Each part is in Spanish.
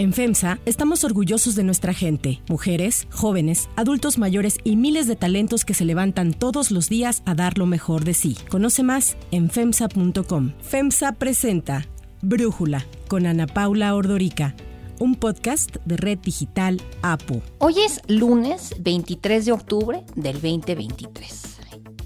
En FEMSA estamos orgullosos de nuestra gente, mujeres, jóvenes, adultos mayores y miles de talentos que se levantan todos los días a dar lo mejor de sí. Conoce más en FEMSA.com. FEMSA presenta Brújula con Ana Paula Ordorica un podcast de Red Digital APU. Hoy es lunes 23 de octubre del 2023.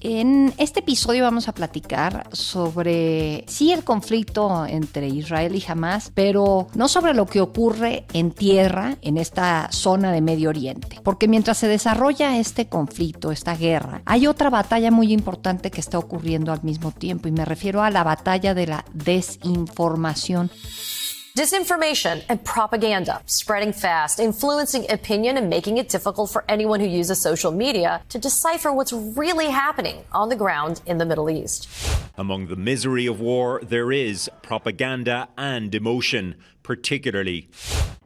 En este episodio vamos a platicar sobre, sí, el conflicto entre Israel y Hamas, pero no sobre lo que ocurre en tierra en esta zona de Medio Oriente. Porque mientras se desarrolla este conflicto, esta guerra, hay otra batalla muy importante que está ocurriendo al mismo tiempo y me refiero a la batalla de la desinformación. Disinformation and propaganda spreading fast, influencing opinion and making it difficult for anyone who uses social media to decipher what's really happening on the ground in the Middle East. Among the misery of war, there is propaganda and emotion, particularly.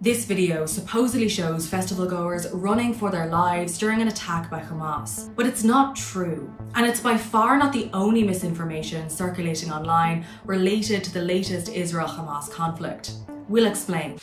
This video supposedly shows festival goers running for their lives during an attack by Hamas. But it's not true. And it's by far not the only misinformation circulating online related to the latest Israel Hamas conflict. We'll explain.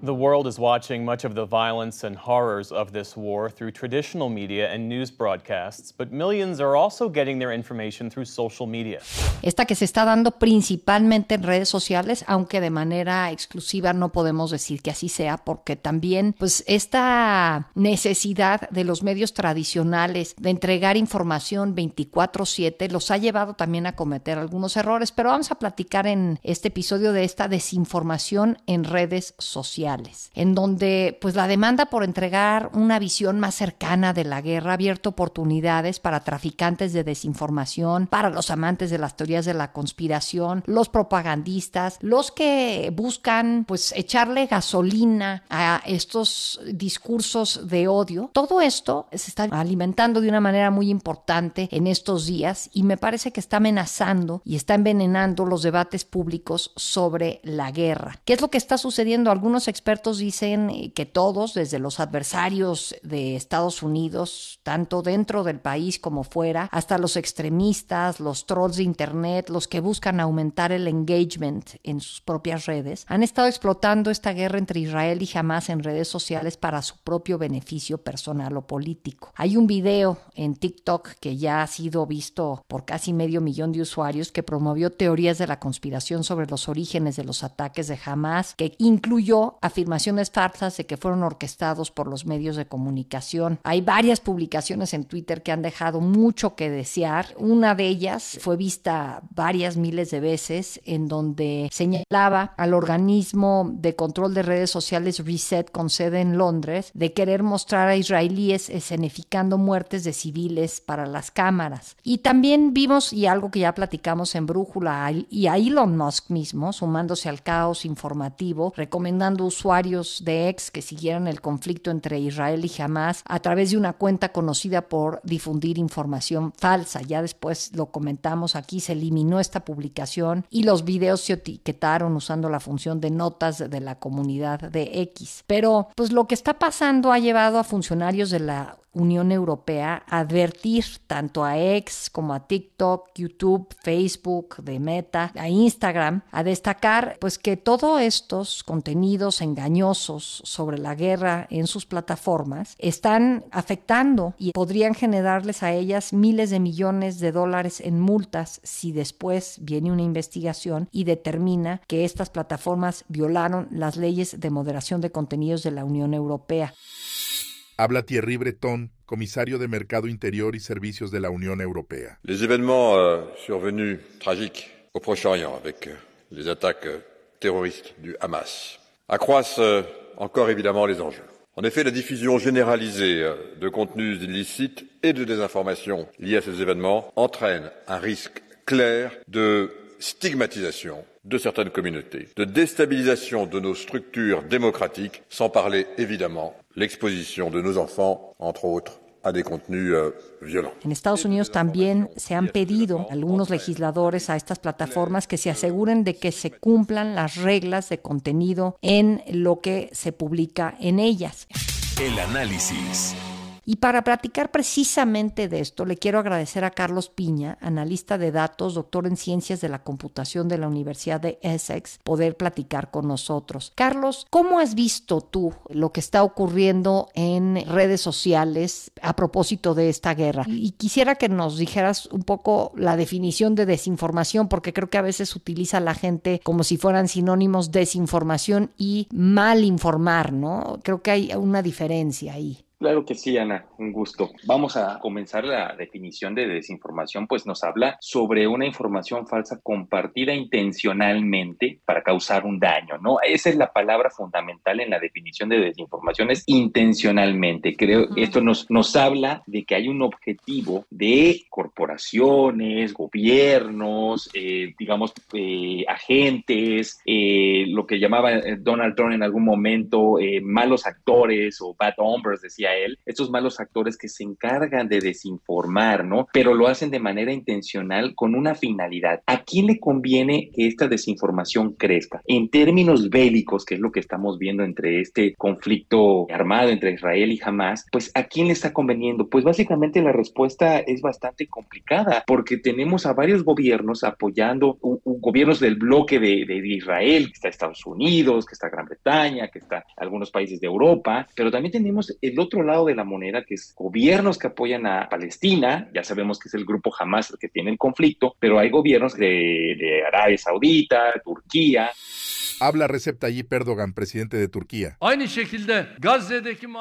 The world is watching much of the violence and horrors of this war through traditional media and news broadcasts, but millions are also getting their information through social media. Esta que se está dando principalmente en redes sociales, aunque de manera exclusiva no podemos decir que así sea, porque también pues esta necesidad de los medios tradicionales de entregar información 24/7 los ha llevado también a cometer algunos errores, pero vamos a platicar en este episodio de esta desinformación en redes sociales, en donde pues la demanda por entregar una visión más cercana de la guerra ha abierto oportunidades para traficantes de desinformación, para los amantes de las teorías de la conspiración, los propagandistas, los que buscan pues echarle gasolina a estos discursos de odio. Todo esto se está alimentando de una manera muy importante en estos días y me parece que está amenazando y está envenenando los debates públicos sobre la guerra. ¿Qué es lo que está sucediendo? Algunos expertos dicen eh, que todos, desde los adversarios de Estados Unidos, tanto dentro del país como fuera, hasta los extremistas, los trolls de Internet, los que buscan aumentar el engagement en sus propias redes, han estado explotando esta guerra entre Israel y Hamas en redes sociales para su propio beneficio personal o político. Hay un video en TikTok que ya ha sido visto por casi medio millón de usuarios que promovió teorías de la conspiración sobre los orígenes de los ataques de Hamas que incluyó afirmaciones falsas de que fueron orquestados por los medios de comunicación. Hay varias publicaciones en Twitter que han dejado mucho que desear. Una de ellas fue vista varias miles de veces en donde señalaba al organismo de control de redes sociales Reset con sede en Londres de querer mostrar a israelíes escenificando muertes de civiles para las cámaras. Y también vimos, y algo que ya platicamos en Brújula, y a Elon Musk mismo, sumándose al caos informativo recomendando usuarios de ex que siguieran el conflicto entre Israel y Hamas a través de una cuenta conocida por difundir información falsa. Ya después lo comentamos aquí, se eliminó esta publicación y los videos se etiquetaron usando la función de notas de la comunidad de X. Pero pues lo que está pasando ha llevado a funcionarios de la Unión Europea advertir tanto a X como a TikTok, YouTube, Facebook, de Meta, a Instagram, a destacar pues que todos estos contenidos engañosos sobre la guerra en sus plataformas están afectando y podrían generarles a ellas miles de millones de dólares en multas si después viene una investigación y determina que estas plataformas violaron las leyes de moderación de contenidos de la Unión Europea. Habla Thierry Breton, comisario de Mercado Interior y Servicios de la Unión Europea. Les événements euh, survenus tragiques au Proche-Orient avec euh, les attaques euh, terroristes du Hamas accroissent encore évidemment les enjeux. En effet, la diffusion généralisée de contenus illicites et de désinformation liés à ces événements entraîne un risque clair de stigmatisation de certaines communautés, de déstabilisation de nos structures démocratiques, sans parler évidemment l'exposition de nos enfants, entre autres, a des contenus euh, violents. En Estados Unidos también se han pedido algunos legisladores a estas plataformas que se aseguren de que se cumplan las reglas de contenido en lo que se publica en ellas. El análisis. Y para platicar precisamente de esto, le quiero agradecer a Carlos Piña, analista de datos, doctor en ciencias de la computación de la Universidad de Essex, poder platicar con nosotros. Carlos, ¿cómo has visto tú lo que está ocurriendo en redes sociales a propósito de esta guerra? Y quisiera que nos dijeras un poco la definición de desinformación, porque creo que a veces utiliza la gente como si fueran sinónimos desinformación y mal informar, ¿no? Creo que hay una diferencia ahí. Claro que sí, Ana, un gusto. Vamos a comenzar la definición de desinformación, pues nos habla sobre una información falsa compartida intencionalmente para causar un daño, ¿no? Esa es la palabra fundamental en la definición de desinformación, es intencionalmente. Creo que esto nos, nos habla de que hay un objetivo de corporaciones, gobiernos, eh, digamos, eh, agentes, eh, lo que llamaba Donald Trump en algún momento, malos actores o bad hombres, decía él, estos malos actores que se encargan de desinformar, ¿no? Pero lo hacen de manera intencional con una finalidad. ¿A quién le conviene que esta desinformación crezca? En términos bélicos, que es lo que estamos viendo entre este conflicto armado entre Israel y Hamas, pues ¿a quién le está conveniendo? Pues básicamente la respuesta es bastante complicada porque tenemos a varios gobiernos apoyando, gobiernos del bloque de, de Israel, que está Estados Unidos, que está Gran Bretaña, que está algunos países de Europa, pero también tenemos el otro lado de la moneda, que es gobiernos que apoyan a Palestina, ya sabemos que es el grupo Hamas el que tiene el conflicto, pero hay gobiernos de, de Arabia Saudita, Turquía. Habla Recep Tayyip Erdogan, presidente de Turquía.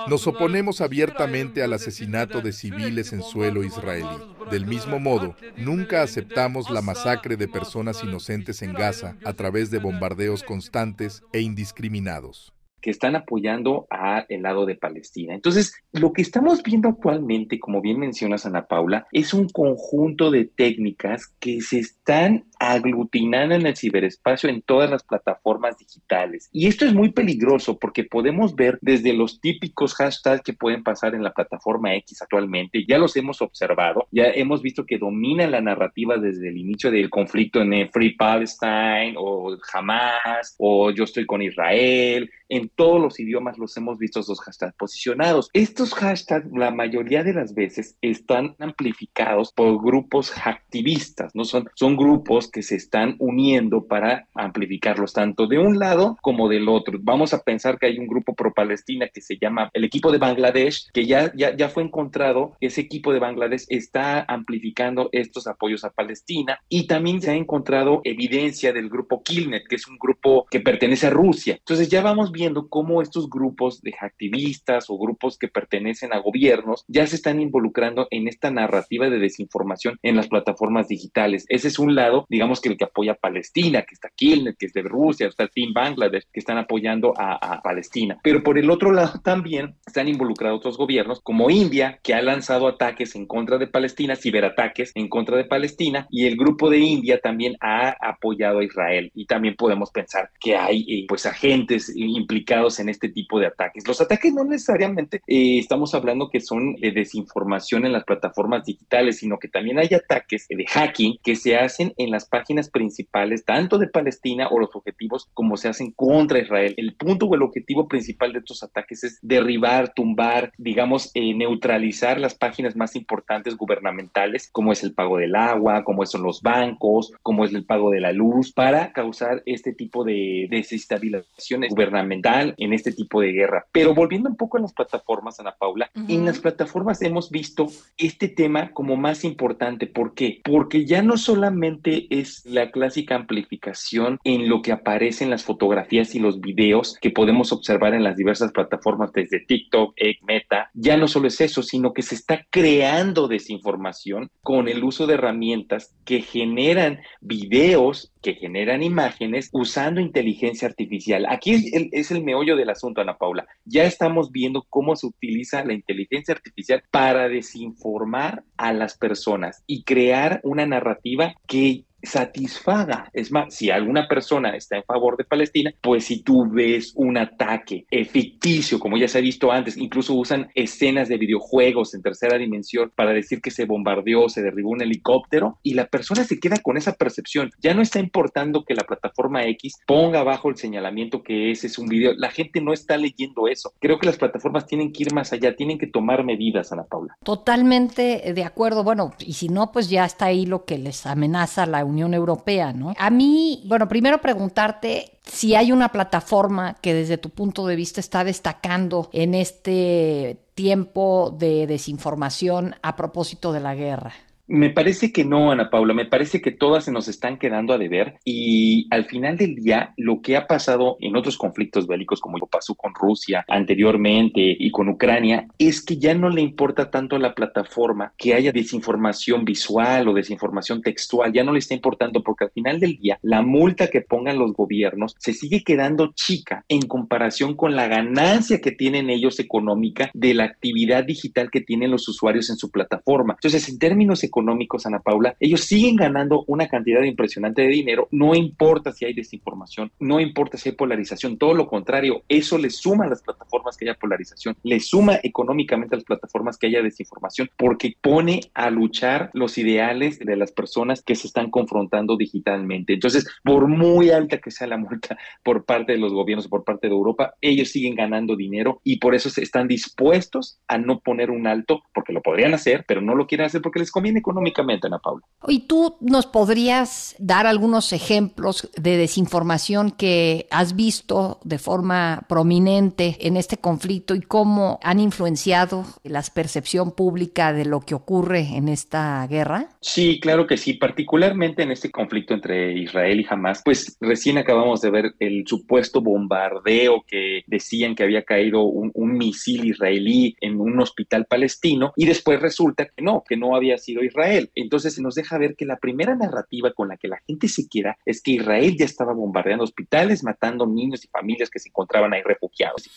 Nos oponemos abiertamente al asesinato de civiles en suelo israelí. Del mismo modo, nunca aceptamos la masacre de personas inocentes en Gaza a través de bombardeos constantes e indiscriminados que están apoyando a el lado de Palestina. Entonces, lo que estamos viendo actualmente, como bien mencionas Ana Paula, es un conjunto de técnicas que se están aglutinando en el ciberespacio en todas las plataformas digitales. Y esto es muy peligroso porque podemos ver desde los típicos hashtags que pueden pasar en la plataforma X actualmente, ya los hemos observado, ya hemos visto que domina la narrativa desde el inicio del conflicto en Free Palestine o Hamas o yo estoy con Israel, en todos los idiomas los hemos visto esos hashtags posicionados. Estos hashtags la mayoría de las veces están amplificados por grupos activistas, ¿no? Son, son grupos que se están uniendo para amplificarlos tanto de un lado como del otro. Vamos a pensar que hay un grupo pro-Palestina que se llama el equipo de Bangladesh, que ya, ya, ya fue encontrado, ese equipo de Bangladesh está amplificando estos apoyos a Palestina y también se ha encontrado evidencia del grupo Killnet, que es un grupo que pertenece a Rusia. Entonces ya vamos viendo cómo estos grupos de activistas o grupos que pertenecen a gobiernos ya se están involucrando en esta narrativa de desinformación en las plataformas digitales. Ese es un lado, digamos que el que apoya a Palestina, que está Kilner, que es de Rusia, está Team Bangladesh, que están apoyando a, a Palestina. Pero por el otro lado también están involucrados otros gobiernos como India, que ha lanzado ataques en contra de Palestina, ciberataques en contra de Palestina, y el grupo de India también ha apoyado a Israel. Y también podemos pensar que hay eh, pues agentes implicados en este tipo de ataques. Los ataques no necesariamente eh, estamos hablando que son de desinformación en las plataformas digitales, sino que también hay ataques de hacking que se hacen en las páginas principales, tanto de Palestina o los objetivos como se hacen contra Israel. El punto o el objetivo principal de estos ataques es derribar, tumbar, digamos, eh, neutralizar las páginas más importantes gubernamentales, como es el pago del agua, como son los bancos, como es el pago de la luz, para causar este tipo de desestabilización gubernamental en este tipo de guerra. Pero volviendo un poco a las plataformas, Ana Paula, en las plataformas hemos visto este tema como más importante. ¿Por qué? Porque ya no solamente es la clásica amplificación en lo que aparece en las fotografías y los videos que podemos observar en las diversas plataformas desde TikTok, Egg, Meta, ya no solo es eso, sino que se está creando desinformación con el uso de herramientas que generan videos que generan imágenes usando inteligencia artificial. Aquí es el meollo del asunto, Ana Paula. Ya estamos viendo cómo se utiliza la inteligencia artificial para desinformar a las personas y crear una narrativa que satisfaga. Es más, si alguna persona está en favor de Palestina, pues si tú ves un ataque ficticio, como ya se ha visto antes, incluso usan escenas de videojuegos en tercera dimensión para decir que se bombardeó, se derribó un helicóptero y la persona se queda con esa percepción. Ya no está importando que la plataforma X ponga abajo el señalamiento que ese es un video. La gente no está leyendo eso. Creo que las plataformas tienen que ir más allá, tienen que tomar medidas, Ana Paula. Totalmente de acuerdo. Bueno, y si no, pues ya está ahí lo que les amenaza la Unión Europea, ¿no? A mí, bueno, primero preguntarte si hay una plataforma que desde tu punto de vista está destacando en este tiempo de desinformación a propósito de la guerra. Me parece que no, Ana Paula, me parece que todas se nos están quedando a deber y al final del día lo que ha pasado en otros conflictos bélicos como pasó con Rusia anteriormente y con Ucrania es que ya no le importa tanto a la plataforma que haya desinformación visual o desinformación textual, ya no le está importando porque al final del día la multa que pongan los gobiernos se sigue quedando chica en comparación con la ganancia que tienen ellos económica de la actividad digital que tienen los usuarios en su plataforma. Entonces, en términos económicos, económicos, Ana Paula, ellos siguen ganando una cantidad impresionante de dinero, no importa si hay desinformación, no importa si hay polarización, todo lo contrario, eso le suma a las plataformas que haya polarización, le suma económicamente a las plataformas que haya desinformación, porque pone a luchar los ideales de las personas que se están confrontando digitalmente. Entonces, por muy alta que sea la multa por parte de los gobiernos, por parte de Europa, ellos siguen ganando dinero y por eso están dispuestos a no poner un alto, porque lo podrían hacer, pero no lo quieren hacer porque les conviene económicamente, Ana Paula. ¿Y tú nos podrías dar algunos ejemplos de desinformación que has visto de forma prominente en este conflicto y cómo han influenciado la percepción pública de lo que ocurre en esta guerra? Sí, claro que sí, particularmente en este conflicto entre Israel y Hamas, pues recién acabamos de ver el supuesto bombardeo que decían que había caído un, un misil israelí en un hospital palestino y después resulta que no, que no había sido Israel Israel. Entonces se nos deja ver que la primera narrativa con la que la gente se queda es que Israel ya estaba bombardeando hospitales, matando niños y familias que se encontraban ahí refugiados.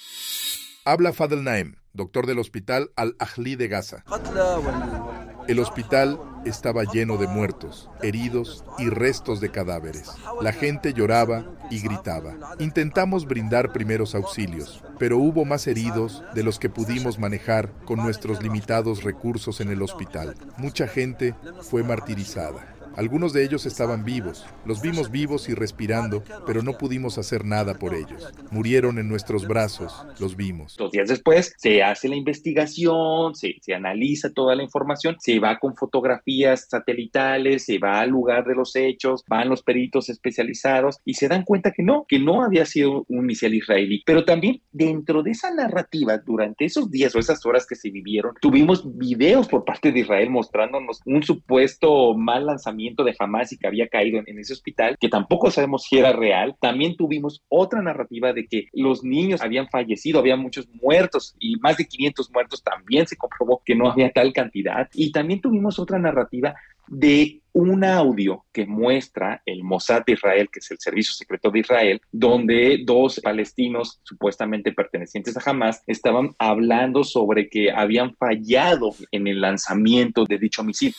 Habla Fadel Naim, doctor del hospital Al-Ahli de Gaza. El hospital estaba lleno de muertos, heridos y restos de cadáveres. La gente lloraba y gritaba. Intentamos brindar primeros auxilios, pero hubo más heridos de los que pudimos manejar con nuestros limitados recursos en el hospital. Mucha gente fue martirizada. Algunos de ellos estaban vivos, los vimos vivos y respirando, pero no pudimos hacer nada por ellos. Murieron en nuestros brazos, los vimos. Dos días después se hace la investigación, se, se analiza toda la información, se va con fotografías satelitales, se va al lugar de los hechos, van los peritos especializados y se dan cuenta que no, que no había sido un misil israelí. Pero también dentro de esa narrativa, durante esos días o esas horas que se vivieron, tuvimos videos por parte de Israel mostrándonos un supuesto mal lanzamiento de Hamas y que había caído en, ese hospital, que tampoco sabemos si era real. También tuvimos otra narrativa de que los niños habían fallecido, había muchos muertos y más de 500 muertos. También se comprobó que no había tal cantidad. Y también tuvimos otra narrativa de un audio que muestra el Mossad de Israel, que es el servicio secreto de Israel, donde dos palestinos supuestamente pertenecientes a Hamas estaban hablando sobre que habían fallado en el lanzamiento de dicho misil.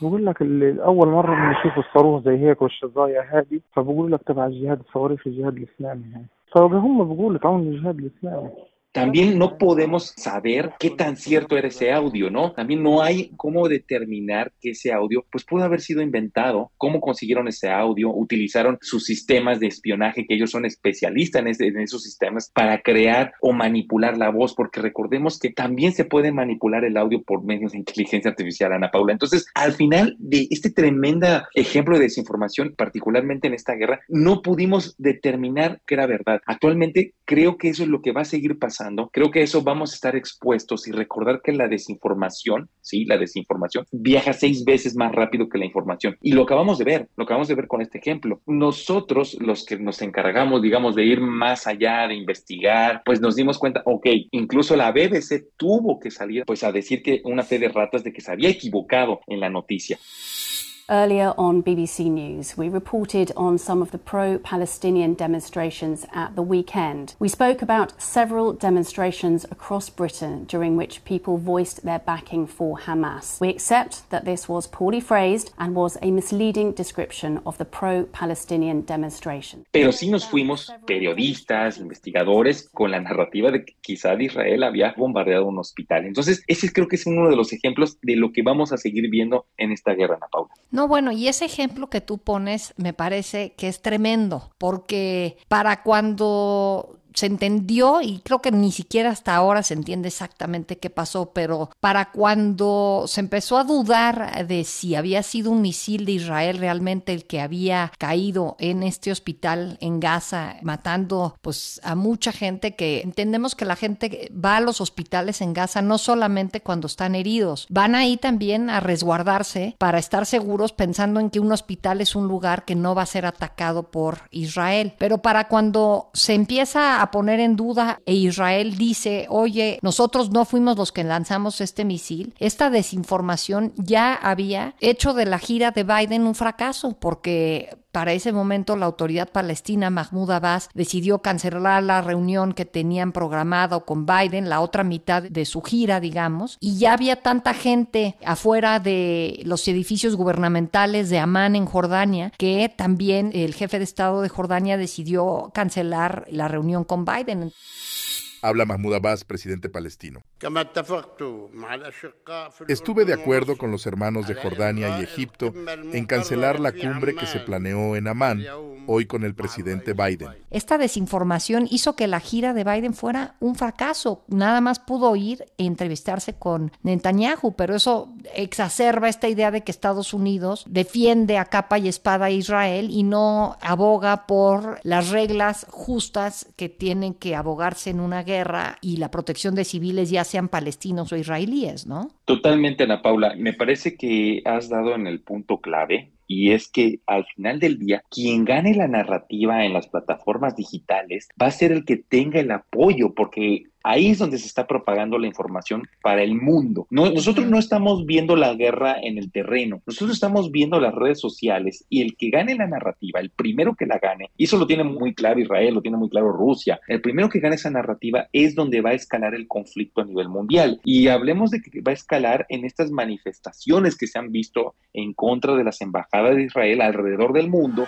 بقول لك اول مره بنشوف الصاروخ زي هيك والشظايا هذه فبقول لك تبع الجهاد الثوري في الجهاد الاسلامي هاي فهم بقولوا تعاون الجهاد الاسلامي también no podemos saber qué tan cierto era ese audio, ¿no? También no hay cómo determinar que ese audio, pues pudo haber sido inventado, cómo consiguieron ese audio, utilizaron sus sistemas de espionaje, que ellos son especialistas en, esos sistemas, para crear o manipular la voz, porque recordemos que también se puede manipular el audio por medios de inteligencia artificial, Ana Paula. Entonces, al final de este tremendo ejemplo de desinformación, particularmente en esta guerra, no pudimos determinar que era verdad. Actualmente creo que eso es lo que va a seguir pasando creo que eso vamos a estar expuestos y recordar que la desinformación, sí, la desinformación viaja seis veces más rápido que la información. Y lo acabamos de ver, lo acabamos de ver con este ejemplo. Nosotros, los que nos encargamos, digamos, de ir más allá, de investigar, pues nos dimos cuenta, ok, incluso la BBC tuvo que salir, pues a decir que una fe de ratas de que se había equivocado en la noticia. Earlier on BBC News, we reported on some of the pro Palestinian demonstrations at the weekend. We spoke about several demonstrations across Britain during which people voiced their backing for Hamas. We accept that this was poorly phrased and was a misleading description of the pro Palestinian demonstration. Pero sí nos fuimos periodistas, investigadores, con la narrativa de que quizá Israel había bombardeado un hospital. Entonces, ese creo que es uno de los ejemplos de lo que vamos a seguir viendo en esta guerra, Ana Paula. No, bueno, y ese ejemplo que tú pones me parece que es tremendo, porque para cuando se entendió y creo que ni siquiera hasta ahora se entiende exactamente qué pasó, pero para cuando se empezó a dudar de si había sido un misil de Israel realmente el que había caído en este hospital en Gaza, matando pues a mucha gente que entendemos que la gente va a los hospitales en Gaza no solamente cuando están heridos, van ahí también a resguardarse para estar seguros pensando en que un hospital es un lugar que no va a ser atacado por Israel. Pero para cuando se empieza a poner en duda e Israel dice, oye, nosotros no fuimos los que lanzamos este misil, esta desinformación ya había hecho de la gira de Biden un fracaso porque para ese momento la autoridad palestina Mahmoud Abbas decidió cancelar la reunión que tenían programado con Biden, la otra mitad de su gira, digamos, y ya había tanta gente afuera de los edificios gubernamentales de Amán en Jordania que también el jefe de Estado de Jordania decidió cancelar la reunión con Biden. Habla Mahmoud Abbas, presidente palestino. Estuve de acuerdo con los hermanos de Jordania y Egipto en cancelar la cumbre que se planeó en Amán, hoy con el presidente Biden. Esta desinformación hizo que la gira de Biden fuera un fracaso. Nada más pudo ir e entrevistarse con Netanyahu, pero eso exacerba esta idea de que Estados Unidos defiende a capa y espada a Israel y no aboga por las reglas justas que tienen que abogarse en una guerra y la protección de civiles, ya sean palestinos o israelíes, ¿no? Totalmente, Ana Paula. Me parece que has dado en el punto clave y es que al final del día, quien gane la narrativa en las plataformas digitales va a ser el que tenga el apoyo, porque Ahí es donde se está propagando la información para el mundo. nosotros no estamos viendo la guerra en el terreno, nosotros estamos viendo las redes sociales y el que gane la narrativa, el primero que la gane, y eso lo tiene muy claro Israel, lo tiene muy claro Rusia, el primero que gane esa narrativa es donde va a escalar el conflicto a nivel mundial. Y hablemos de que va a escalar en estas manifestaciones que se han visto en contra de las embajadas de Israel alrededor del mundo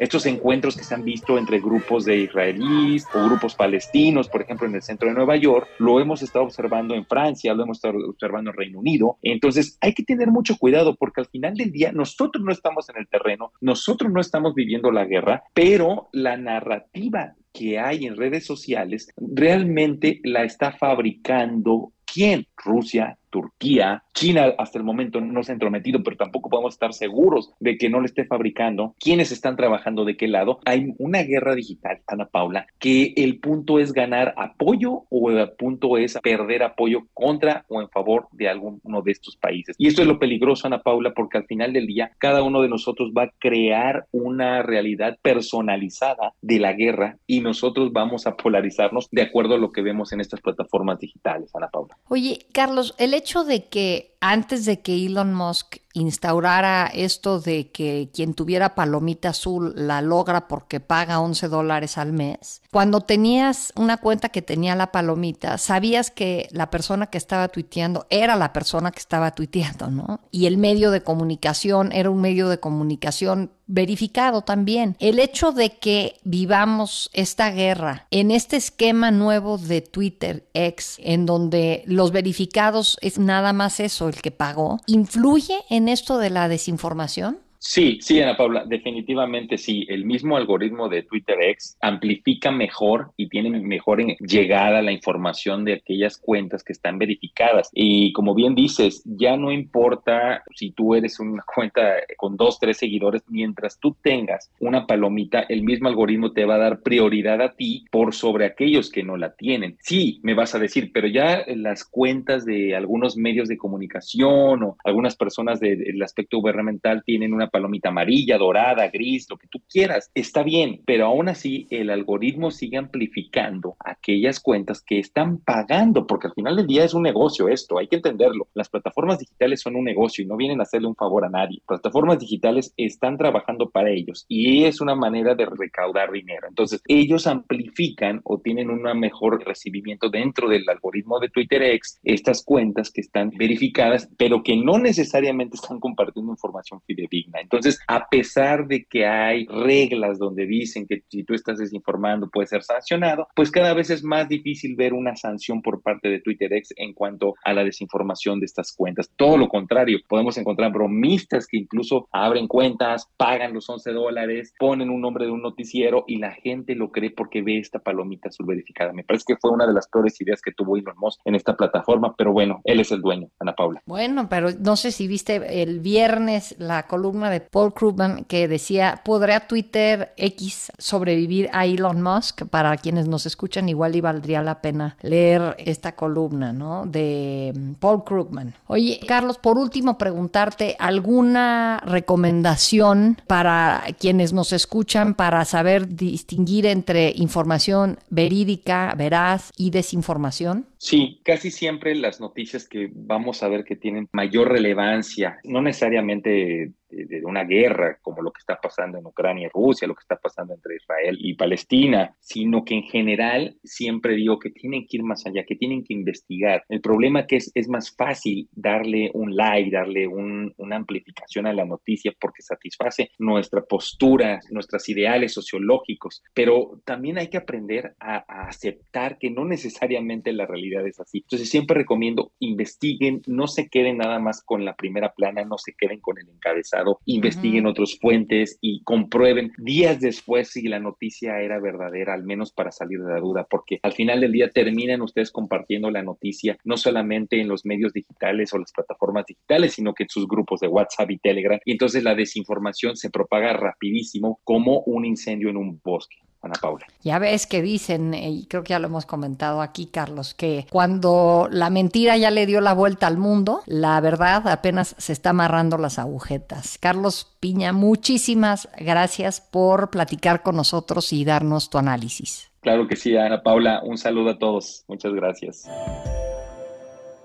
estos encuentros que se han visto entre grupos de israelíes o grupos palestinos, por ejemplo, en el centro de Nueva York, lo hemos estado observando en Francia, lo hemos estado observando en Reino Unido. Entonces, hay que tener mucho cuidado porque al final del día nosotros no estamos en el terreno, nosotros no estamos viviendo la guerra, pero la narrativa que hay en redes sociales realmente la está fabricando quién? Rusia, Turquía, China hasta el momento no se ha entrometido, pero tampoco podemos estar seguros de que no le esté fabricando. ¿Quiénes están trabajando de qué lado? Hay una guerra digital, Ana Paula, que el punto es ganar apoyo o el punto es perder apoyo contra o en favor de alguno de estos países. Y esto es lo peligroso, Ana Paula, porque al final del día cada uno de nosotros va a crear una realidad personalizada de la guerra y nosotros vamos a polarizarnos de acuerdo a lo que vemos en estas plataformas digitales, Ana Paula. Oye, Carlos, el hecho de que antes de que Elon Musk instaurara esto de que quien tuviera palomita azul la logra porque paga 11 dólares al mes, cuando tenías una cuenta que tenía la palomita, sabías que la persona que estaba tuiteando era la persona que estaba tuiteando, ¿no? Y el medio de comunicación era un medio de comunicación verificado también. El hecho de que vivamos esta guerra en este esquema nuevo de Twitter X, en donde los verificados es nada más eso, el que pagó, ¿influye en esto de la desinformación? Sí, sí, Ana Paula, definitivamente sí. El mismo algoritmo de Twitter X amplifica mejor y tiene mejor llegada la información de aquellas cuentas que están verificadas. Y como bien dices, ya no importa si tú eres una cuenta con dos, tres seguidores, mientras tú tengas una palomita, el mismo algoritmo te va a dar prioridad a ti por sobre aquellos que no la tienen. Sí, me vas a decir, pero ya las cuentas de algunos medios de comunicación o algunas personas del aspecto gubernamental tienen una palomita amarilla, dorada, gris, lo que tú quieras, está bien, pero aún así el algoritmo sigue amplificando aquellas cuentas que están pagando, porque al final del día es un negocio esto, hay que entenderlo. Las plataformas digitales son un negocio y no vienen a hacerle un favor a nadie. Plataformas digitales están trabajando para ellos y es una manera de recaudar dinero. Entonces, ellos amplifican o tienen un mejor recibimiento dentro del algoritmo de Twitter X estas cuentas que están verificadas, pero que no necesariamente están compartiendo información fidedigna. Entonces, a pesar de que hay reglas donde dicen que si tú estás desinformando puede ser sancionado, pues cada vez es más difícil ver una sanción por parte de Twitter X en cuanto a la desinformación de estas cuentas. Todo lo contrario, podemos encontrar bromistas que incluso abren cuentas, pagan los 11 dólares, ponen un nombre de un noticiero y la gente lo cree porque ve esta palomita azul verificada. Me parece que fue una de las peores ideas que tuvo Elon Musk en esta plataforma, pero bueno, él es el dueño, Ana Paula. Bueno, pero no sé si viste el viernes la columna de Paul Krugman que decía, ¿podrá Twitter X sobrevivir a Elon Musk? Para quienes nos escuchan, igual y valdría la pena leer esta columna, ¿no? De Paul Krugman. Oye, Carlos, por último, preguntarte alguna recomendación para quienes nos escuchan para saber distinguir entre información verídica, veraz y desinformación. Sí, casi siempre las noticias que vamos a ver que tienen mayor relevancia, no necesariamente de, una guerra como lo que está pasando en Ucrania y Rusia, lo que está pasando entre Israel y Palestina, sino que en general siempre digo que tienen que ir más allá, que tienen que investigar. El problema que es, es más fácil darle un like, darle una amplificación a la noticia porque satisface nuestra postura, nuestros ideales sociológicos, pero también hay que aprender a, a aceptar que no necesariamente la realidad es así. Entonces siempre recomiendo investiguen, no se queden nada más con la primera plana, no se queden con el encabezado investiguen otros fuentes y comprueben días después si la noticia era verdadera, al menos para salir de la duda, porque al final del día terminan ustedes compartiendo la noticia no solamente en los medios digitales o las plataformas digitales, sino que en sus grupos de WhatsApp y Telegram. Y entonces la desinformación se propaga rapidísimo como un incendio en un bosque. Ana Paula. Ya ves que dicen, eh, y creo que ya lo hemos comentado aquí, Carlos, que cuando la mentira ya le dio la vuelta al mundo, la verdad apenas se está amarrando las agujetas. Carlos Piña, muchísimas gracias por platicar con nosotros y darnos tu análisis. Claro que sí, Ana Paula, un saludo a todos. Muchas gracias.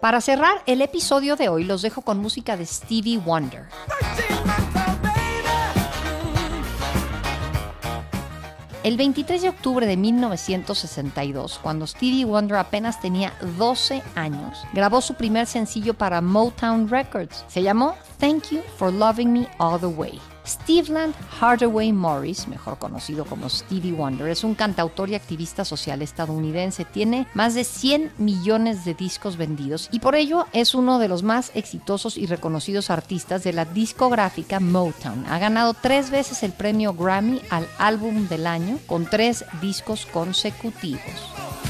Para cerrar el episodio de hoy los dejo con música de Stevie Wonder. El 23 de octubre de 1962, cuando Stevie Wonder apenas tenía 12 años, grabó su primer sencillo para Motown Records. Se llamó Thank You for Loving Me All the Way. Steveland Hardaway Morris, mejor conocido como Stevie Wonder, es un cantautor y activista social estadounidense. Tiene más de 100 millones de discos vendidos y por ello es uno de los más exitosos y reconocidos artistas de la discográfica Motown. Ha ganado tres veces el premio Grammy al álbum del año con tres discos consecutivos.